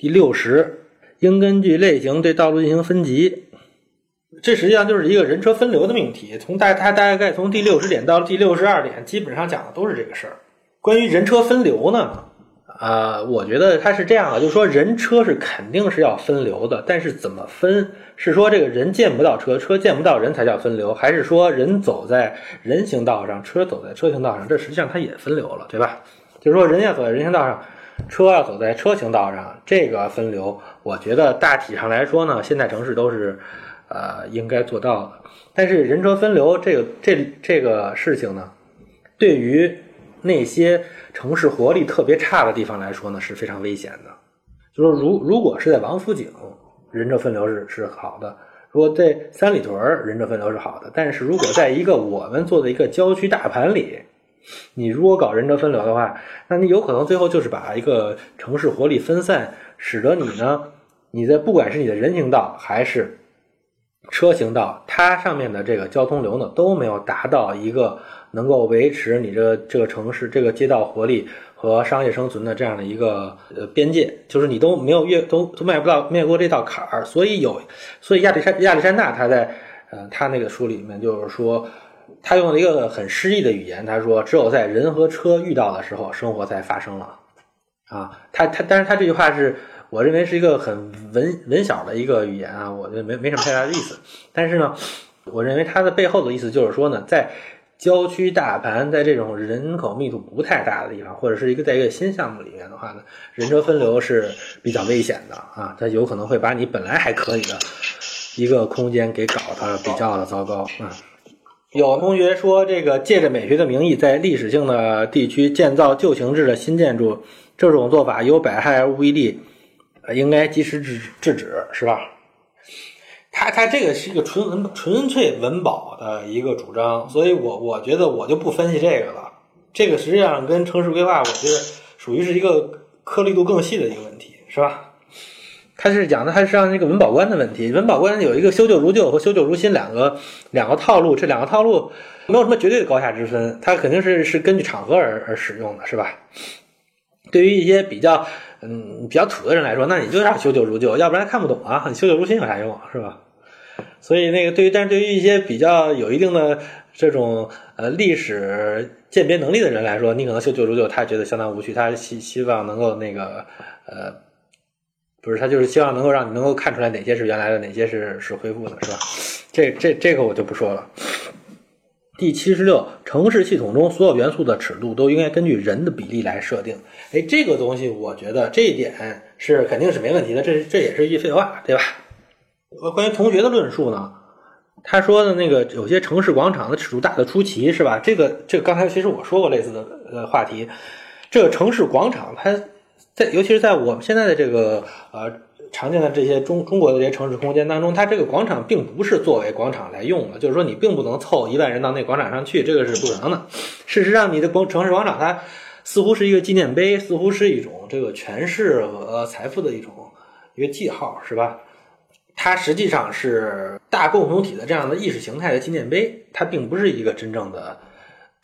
第六十，应根据类型对道路进行分级。这实际上就是一个人车分流的命题。从大它大概从第六十点到第六十二点，基本上讲的都是这个事儿。关于人车分流呢，啊，我觉得它是这样的，就是说人车是肯定是要分流的，但是怎么分？是说这个人见不到车，车见不到人才叫分流，还是说人走在人行道上，车走在车行道上，这实际上它也分流了，对吧？就是说人要走在人行道上，车要走在车行道上，这个分流，我觉得大体上来说呢，现代城市都是。呃，应该做到的。但是人车分流这个这这个事情呢，对于那些城市活力特别差的地方来说呢，是非常危险的。就说如如果是在王府井，人车分流是是好的；如果在三里屯人车分流是好的。但是如果在一个我们做的一个郊区大盘里，你如果搞人车分流的话，那你有可能最后就是把一个城市活力分散，使得你呢，你在不管是你的人行道还是车行道，它上面的这个交通流呢都没有达到一个能够维持你这这个城市这个街道活力和商业生存的这样的一个呃边界，就是你都没有越都都迈不到迈过这道坎儿，所以有，所以亚历山亚历山大他在呃他那个书里面就是说，他用了一个很诗意的语言，他说只有在人和车遇到的时候，生活才发生了，啊，他他但是他这句话是。我认为是一个很文文小的一个语言啊，我觉得没没什么太大的意思。但是呢，我认为它的背后的意思就是说呢，在郊区大盘，在这种人口密度不太大的地方，或者是一个在一个新项目里面的话呢，人车分流是比较危险的啊，它有可能会把你本来还可以的一个空间给搞得比较的糟糕啊。有同学说，这个借着美学的名义，在历史性的地区建造旧形制的新建筑，这种做法有百害而无一利。应该及时制制止，是吧？他他这个是一个纯文纯粹文保的一个主张，所以我我觉得我就不分析这个了。这个实际上跟城市规划，我觉得属于是一个颗粒度更细的一个问题，是吧？他是讲的，他是让这个文保官的问题。文保官有一个修旧如旧和修旧如新两个两个套路，这两个套路没有什么绝对的高下之分，它肯定是是根据场合而而使用的，是吧？对于一些比较。嗯，比较土的人来说，那你就要修旧如旧，要不然看不懂啊。你修旧如新有啥用，是吧？所以那个对于，但是对于一些比较有一定的这种呃历史鉴别能力的人来说，你可能修旧如旧，他觉得相当无趣，他希希望能够那个呃，不是他就是希望能够让你能够看出来哪些是原来的，哪些是是恢复的，是吧？这这这个我就不说了。第七十六，城市系统中所有元素的尺度都应该根据人的比例来设定。哎，这个东西我觉得这一点是肯定是没问题的，这这也是一句废话，对吧？关于同学的论述呢，他说的那个有些城市广场的尺度大的出奇，是吧？这个这个刚才其实我说过类似的呃话题，这个城市广场它在尤其是在我们现在的这个呃。常见的这些中中国的这些城市空间当中，它这个广场并不是作为广场来用的，就是说你并不能凑一万人到那广场上去，这个是不可能的。事实上，你的广城市广场它似乎是一个纪念碑，似乎是一种这个权势和财富的一种一个记号，是吧？它实际上是大共同体的这样的意识形态的纪念碑，它并不是一个真正的。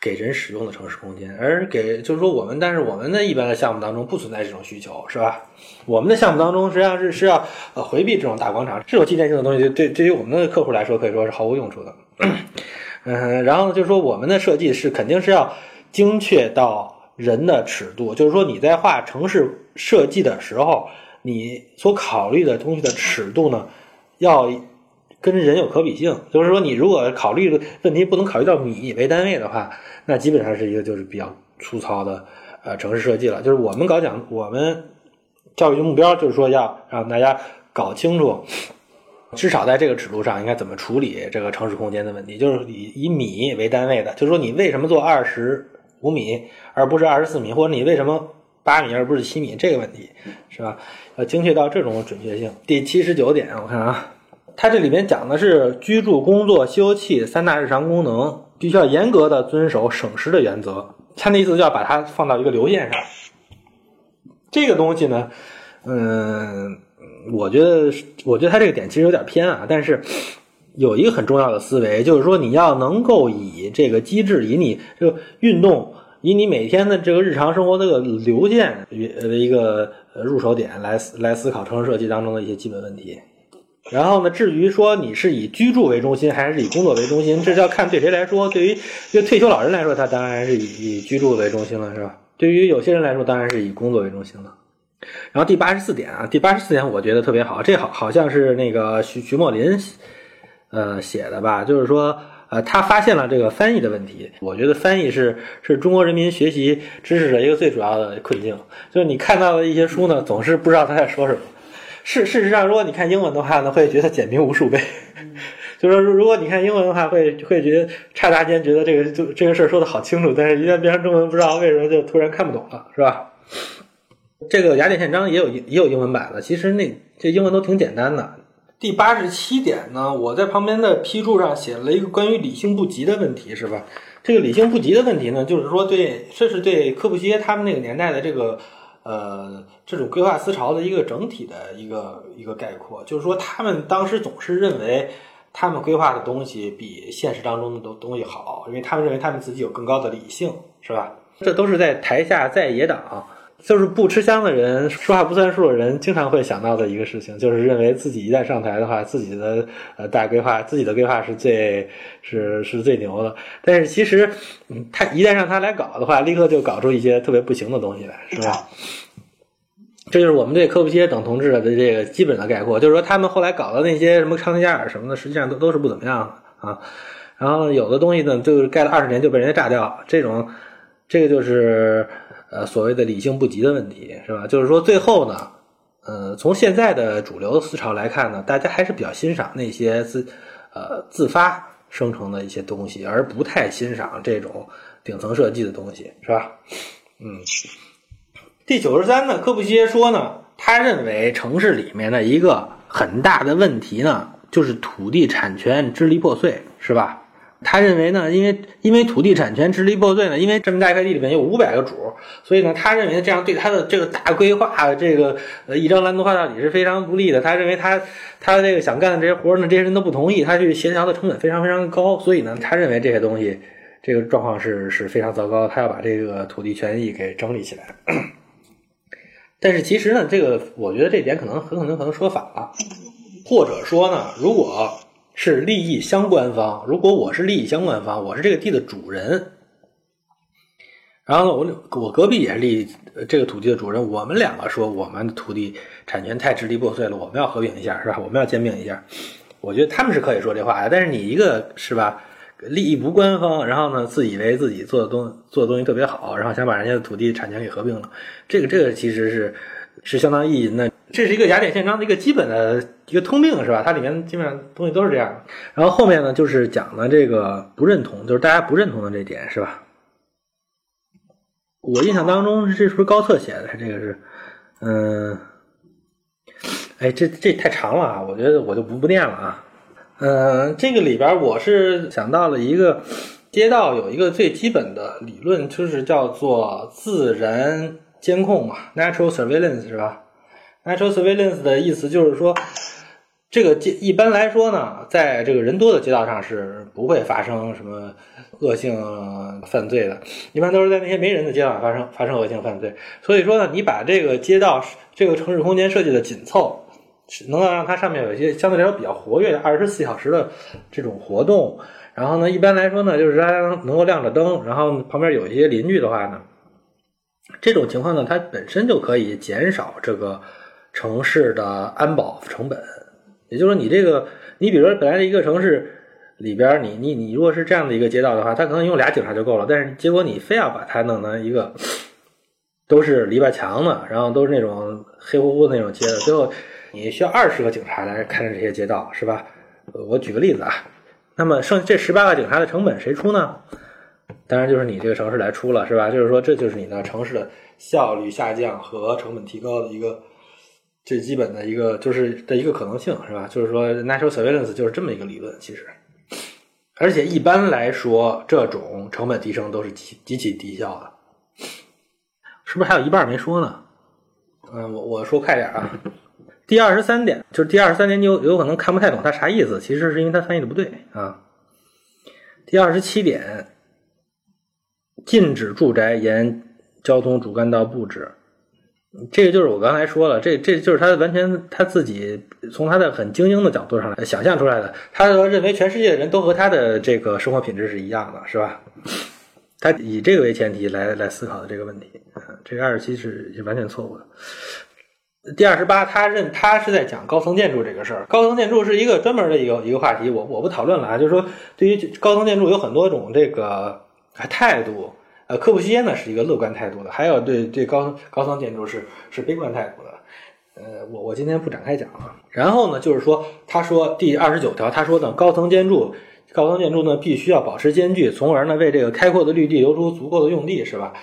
给人使用的城市空间，而给就是说我们，但是我们的一般的项目当中不存在这种需求，是吧？我们的项目当中实际上是是要呃回避这种大广场，这种纪念性的东西，对对于我们的客户来说可以说是毫无用处的。嗯，然后就是说我们的设计是肯定是要精确到人的尺度，就是说你在画城市设计的时候，你所考虑的东西的尺度呢，要。跟人有可比性，就是说，你如果考虑的问题不能考虑到米为单位的话，那基本上是一个就是比较粗糙的呃城市设计了。就是我们搞讲，我们教育的目标就是说要让大家搞清楚，至少在这个尺度上应该怎么处理这个城市空间的问题，就是以以米为单位的，就是说你为什么做二十五米而不是二十四米，或者你为什么八米而不是七米这个问题，是吧？要精确到这种准确性。第七十九点，我看啊。它这里面讲的是居住、工作、休憩三大日常功能，必须要严格的遵守省时的原则。它的意思就要把它放到一个流线上。这个东西呢，嗯，我觉得，我觉得它这个点其实有点偏啊。但是有一个很重要的思维，就是说你要能够以这个机制，以你这个运动。以你每天的这个日常生活这个流线为一个入手点来来思考城市设计当中的一些基本问题。然后呢，至于说你是以居住为中心还是以工作为中心，这要看对谁来说。对于一个退休老人来说，他当然是以以居住为中心了，是吧？对于有些人来说，当然是以工作为中心了。然后第八十四点啊，第八十四点我觉得特别好，这好好像是那个徐徐墨林呃写的吧，就是说呃他发现了这个翻译的问题。我觉得翻译是是中国人民学习知识的一个最主要的困境，就是你看到的一些书呢，总是不知道他在说什么。事事实上，如果你看英文的话呢，会觉得简明无数倍。就是说，如果你看英文的话，会会觉得刹那间觉得这个就这个事儿说的好清楚，但是一旦变成中文，不知道为什么就突然看不懂了，是吧？这个雅典宪章也有也有英文版的，其实那这英文都挺简单的。第八十七点呢，我在旁边的批注上写了一个关于理性不及的问题，是吧？这个理性不及的问题呢，就是说对，这是对科布西耶他们那个年代的这个。呃，这种规划思潮的一个整体的一个一个概括，就是说，他们当时总是认为他们规划的东西比现实当中的东东西好，因为他们认为他们自己有更高的理性，是吧？这都是在台下在野党，就是不吃香的人，说话不算数的人，经常会想到的一个事情，就是认为自己一旦上台的话，自己的呃大规划，自己的规划是最是是最牛的。但是其实，他一旦让他来搞的话，立刻就搞出一些特别不行的东西来，是吧？这就是我们对科布西耶等同志的这个基本的概括，就是说他们后来搞的那些什么康尼加尔什么的，实际上都都是不怎么样的啊。然后有的东西呢，就是盖了二十年就被人家炸掉，这种这个就是呃所谓的理性不及的问题，是吧？就是说最后呢，呃，从现在的主流思潮来看呢，大家还是比较欣赏那些自呃自发生成的一些东西，而不太欣赏这种顶层设计的东西，是吧？嗯。第九十三呢，科布西耶说呢，他认为城市里面的一个很大的问题呢，就是土地产权支离破碎，是吧？他认为呢，因为因为土地产权支离破碎呢，因为这么大一块地里面有五百个主，所以呢，他认为这样对他的这个大规划，这个呃一张蓝图画到底是非常不利的。他认为他他这个想干的这些活呢，这些人都不同意，他去协调的成本非常非常高，所以呢，他认为这些东西这个状况是是非常糟糕，他要把这个土地权益给整理起来。但是其实呢，这个我觉得这点可能很可能可能说反了，或者说呢，如果是利益相关方，如果我是利益相关方，我是这个地的主人，然后呢，我我隔壁也是利益这个土地的主人，我们两个说我们的土地产权太支离破碎了，我们要合并一下，是吧？我们要兼并一下，我觉得他们是可以说这话的。但是你一个是吧？利益不官方，然后呢，自以为自己做的东做的东西特别好，然后想把人家的土地产权给合并了，这个这个其实是是相当意淫的。这是一个雅典宪章的一个基本的一个通病，是吧？它里面基本上东西都是这样。然后后面呢，就是讲的这个不认同，就是大家不认同的这点，是吧？我印象当中，这是不是高特写的？这个是，嗯，哎，这这太长了啊！我觉得我就不不念了啊。嗯，这个里边我是想到了一个街道有一个最基本的理论，就是叫做自然监控嘛，natural surveillance 是吧？natural surveillance 的意思就是说，这个街一般来说呢，在这个人多的街道上是不会发生什么恶性犯罪的，一般都是在那些没人的街道发生发生恶性犯罪。所以说呢，你把这个街道这个城市空间设计的紧凑。能够让它上面有一些相对来说比较活跃的二十四小时的这种活动，然后呢，一般来说呢，就是它能够亮着灯，然后旁边有一些邻居的话呢，这种情况呢，它本身就可以减少这个城市的安保成本。也就是说，你这个，你比如说本来一个城市里边，你你你如果是这样的一个街道的话，它可能用俩警察就够了，但是结果你非要把它弄成一个都是篱笆墙的，然后都是那种黑乎乎的那种街的，最后。你需要二十个警察来看着这些街道，是吧？我举个例子啊，那么剩这十八个警察的成本谁出呢？当然就是你这个城市来出了，是吧？就是说这就是你的城市的效率下降和成本提高的一个最基本的一个就是的一个可能性，是吧？就是说 natural surveillance 就是这么一个理论，其实，而且一般来说，这种成本提升都是极极其低效的，是不是还有一半没说呢？嗯，我我说快点啊。第二十三点就是第二十三点，你有有可能看不太懂它啥意思，其实是因为它翻译的不对啊。第二十七点，禁止住宅沿交通主干道布置。这个就是我刚才说了，这这就是他完全他自己从他的很精英的角度上来想象出来的。他认为全世界的人都和他的这个生活品质是一样的，是吧？他以这个为前提来来思考的这个问题，这个二十七是是完全错误的。第二十八，他认他是在讲高层建筑这个事儿。高层建筑是一个专门的一个一个话题，我我不讨论了啊。就是说，对于高层建筑有很多种这个态度。呃，科布西耶呢是一个乐观态度的，还有对对高高层建筑是是悲观态度的。呃，我我今天不展开讲了。然后呢，就是说，他说第二十九条，他说呢，高层建筑高层建筑呢必须要保持间距，从而呢为这个开阔的绿地留出足够的用地，是吧？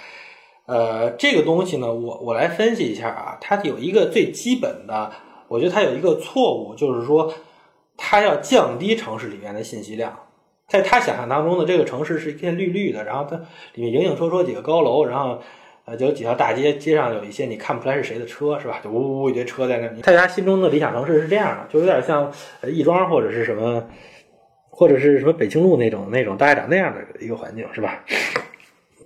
呃，这个东西呢，我我来分析一下啊，它有一个最基本的，我觉得它有一个错误，就是说它要降低城市里面的信息量。在他想象当中的这个城市是一片绿绿的，然后它里面影影绰绰几个高楼，然后呃就有几条大街，街上有一些你看不出来是谁的车，是吧？就呜呜呜一堆车在那。在他心中的理想城市是这样的，就有点像呃亦庄或者是什么，或者是什么北京路那种那种大概长那样的一个环境，是吧？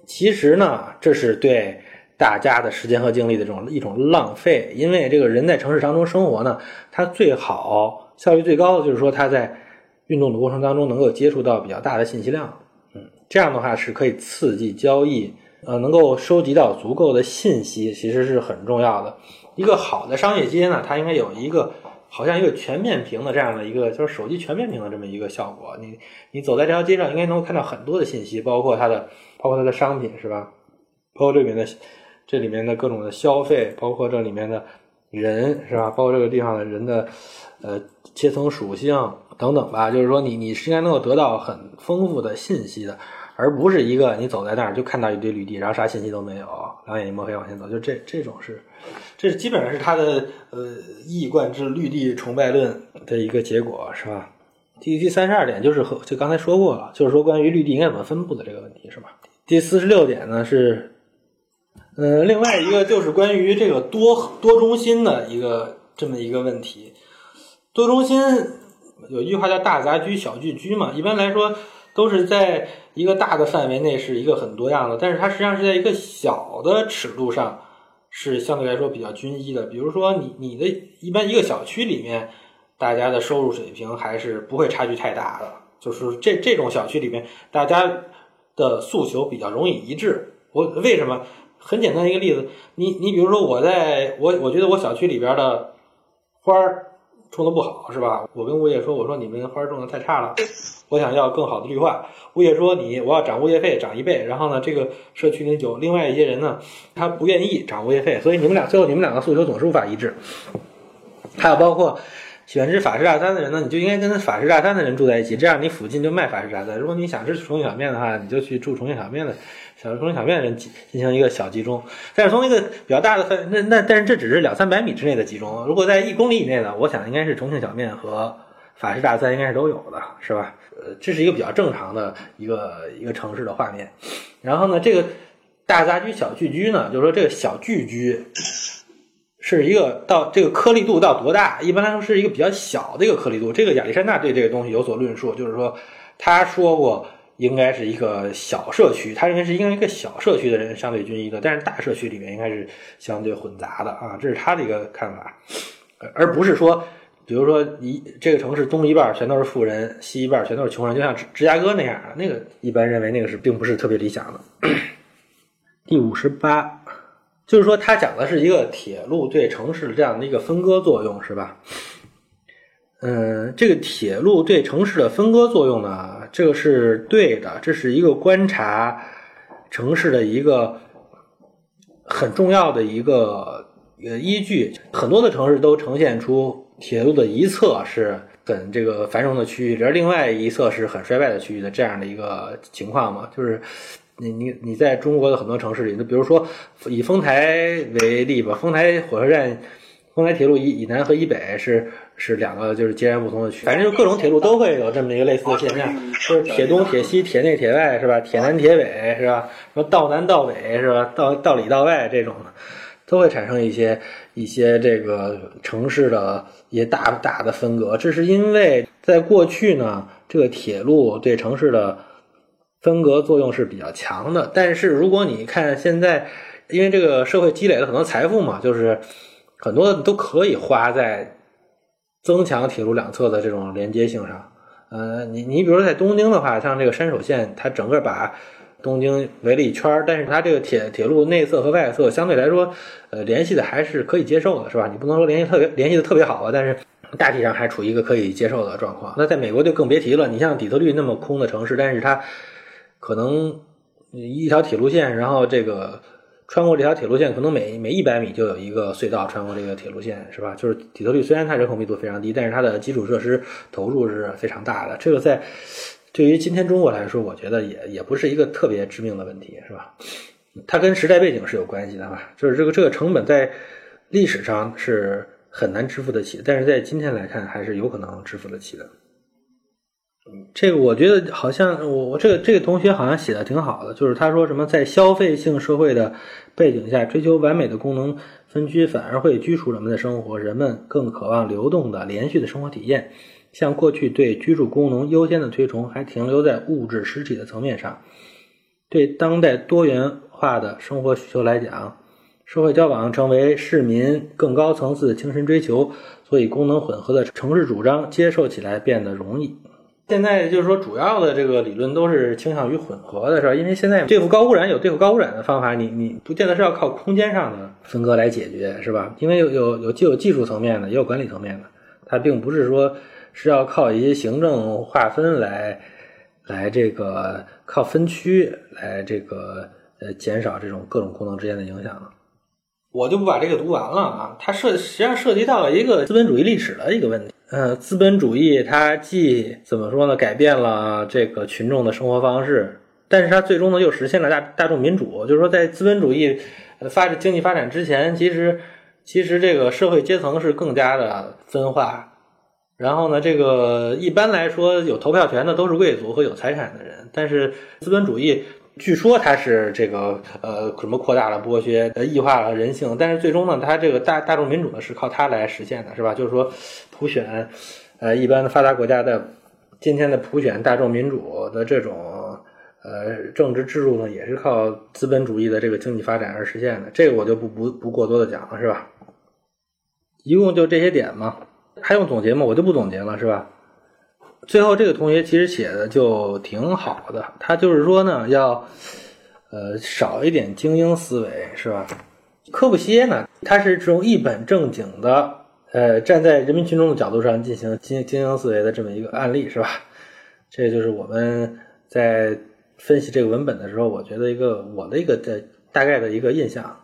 其实呢，这是对大家的时间和精力的这种一种浪费，因为这个人在城市当中生活呢，他最好效率最高的就是说他在。运动的过程当中能够接触到比较大的信息量，嗯，这样的话是可以刺激交易，呃，能够收集到足够的信息，其实是很重要的。一个好的商业街呢，它应该有一个好像一个全面屏的这样的一个，就是手机全面屏的这么一个效果。你你走在这条街上，应该能够看到很多的信息，包括它的，包括它的商品，是吧？包括这里面的这里面的各种的消费，包括这里面的人，是吧？包括这个地方的人的呃阶层属性。等等吧，就是说你你是应该能够得到很丰富的信息的，而不是一个你走在那儿就看到一堆绿地，然后啥信息都没有，两眼一抹黑往前走，就这这种是，这基本上是他的呃一以贯之绿地崇拜论的一个结果，是吧？第第三十二点就是和就刚才说过了，就是说关于绿地应该怎么分布的这个问题，是吧？第四十六点呢是，呃，另外一个就是关于这个多多中心的一个这么一个问题，多中心。有一句话叫“大杂居，小聚居”嘛，一般来说都是在一个大的范围内是一个很多样的，但是它实际上是在一个小的尺度上是相对来说比较均一的。比如说，你你的一般一个小区里面，大家的收入水平还是不会差距太大的，就是这这种小区里面，大家的诉求比较容易一致。我为什么？很简单一个例子，你你比如说，我在我我觉得我小区里边的花儿。种的不好是吧？我跟物业说，我说你们花种的太差了，我想要更好的绿化。物业说你我要涨物业费涨一倍，然后呢，这个社区里有另外一些人呢，他不愿意涨物业费，所以你们俩最后你们两个诉求总是无法一致。还有包括。喜欢吃法式大餐的人呢，你就应该跟法式大餐的人住在一起，这样你附近就卖法式大餐。如果你想吃重庆小面的话，你就去住重庆小面的，小重庆小面的人进行一个小集中。但是从一个比较大的范，那那但是这只是两三百米之内的集中。如果在一公里以内呢，我想应该是重庆小面和法式大餐应该是都有的，是吧？呃，这是一个比较正常的一个一个城市的画面。然后呢，这个大杂居小聚居呢，就是说这个小聚居。是一个到这个颗粒度到多大？一般来说是一个比较小的一个颗粒度。这个亚历山大对这个东西有所论述，就是说他说过应该是一个小社区，他认为是应该一个小社区的人相对均一的，但是大社区里面应该是相对混杂的啊，这是他的一个看法，而不是说，比如说一这个城市东一半全都是富人，西一半全都是穷人，就像芝加哥那样那个，一般认为那个是并不是特别理想的。第五十八。就是说，他讲的是一个铁路对城市这样的一个分割作用，是吧？嗯，这个铁路对城市的分割作用呢，这个是对的，这是一个观察城市的一个很重要的一个呃依据。很多的城市都呈现出铁路的一侧是很这个繁荣的区域，而另外一侧是很衰败的区域的这样的一个情况嘛，就是。你你你在中国的很多城市里，那比如说以丰台为例吧，丰台火车站、丰台铁路以以南和以北是是两个就是截然不同的区，反正就各种铁路都会有这么一个类似的现象，就是铁东、铁西、铁内、铁外是吧？铁南、铁北是吧？什么道南道北是吧？道道里道外这种的，都会产生一些一些这个城市的一些大大的分隔。这是因为在过去呢，这个铁路对城市的。分隔作用是比较强的。但是如果你看现在，因为这个社会积累了很多财富嘛，就是很多都可以花在增强铁路两侧的这种连接性上。呃，你你比如说在东京的话，像这个山手线，它整个把东京围了一圈，但是它这个铁铁路内侧和外侧相对来说，呃，联系的还是可以接受的，是吧？你不能说联系特别联系的特别好啊，但是大体上还处于一个可以接受的状况。那在美国就更别提了，你像底特律那么空的城市，但是它可能一条铁路线，然后这个穿过这条铁路线，可能每每一百米就有一个隧道穿过这个铁路线，是吧？就是底特律虽然它人口密度非常低，但是它的基础设施投入是非常大的，这个在。对于今天中国来说，我觉得也也不是一个特别致命的问题，是吧？它跟时代背景是有关系的吧？就是这个这个成本在历史上是很难支付得起，但是在今天来看还是有可能支付得起的。这个我觉得好像我我这个这个同学好像写的挺好的，就是他说什么在消费性社会的背景下，追求完美的功能分区反而会拘束人们的生活，人们更渴望流动的连续的生活体验。像过去对居住功能优先的推崇，还停留在物质实体的层面上。对当代多元化的生活需求来讲，社会交往成为市民更高层次的精神追求，所以功能混合的城市主张接受起来变得容易。现在就是说，主要的这个理论都是倾向于混合的，是吧？因为现在对付高污染有对付高污染的方法，你你不见得是要靠空间上的分割来解决，是吧？因为有有有既有技术层面的，也有管理层面的，它并不是说。是要靠一些行政划分来，来这个靠分区来这个呃减少这种各种功能之间的影响。我就不把这个读完了啊，它涉实际上涉及到了一个资本主义历史的一个问题。呃，资本主义它既怎么说呢，改变了这个群众的生活方式，但是它最终呢又实现了大大众民主。就是说，在资本主义发展经济发展之前，其实其实这个社会阶层是更加的分化。然后呢，这个一般来说有投票权的都是贵族和有财产的人，但是资本主义据说它是这个呃什么扩大了剥削，呃异化了人性，但是最终呢，它这个大大众民主呢是靠它来实现的，是吧？就是说普选，呃，一般的发达国家的今天的普选大众民主的这种呃政治制度呢，也是靠资本主义的这个经济发展而实现的。这个我就不不不过多的讲了，是吧？一共就这些点嘛。还用总结吗？我就不总结了，是吧？最后这个同学其实写的就挺好的，他就是说呢，要呃少一点精英思维，是吧？科布西耶呢，他是这种一本正经的，呃，站在人民群众的角度上进行精精英思维的这么一个案例，是吧？这就是我们在分析这个文本的时候，我觉得一个我的一个的大概的一个印象。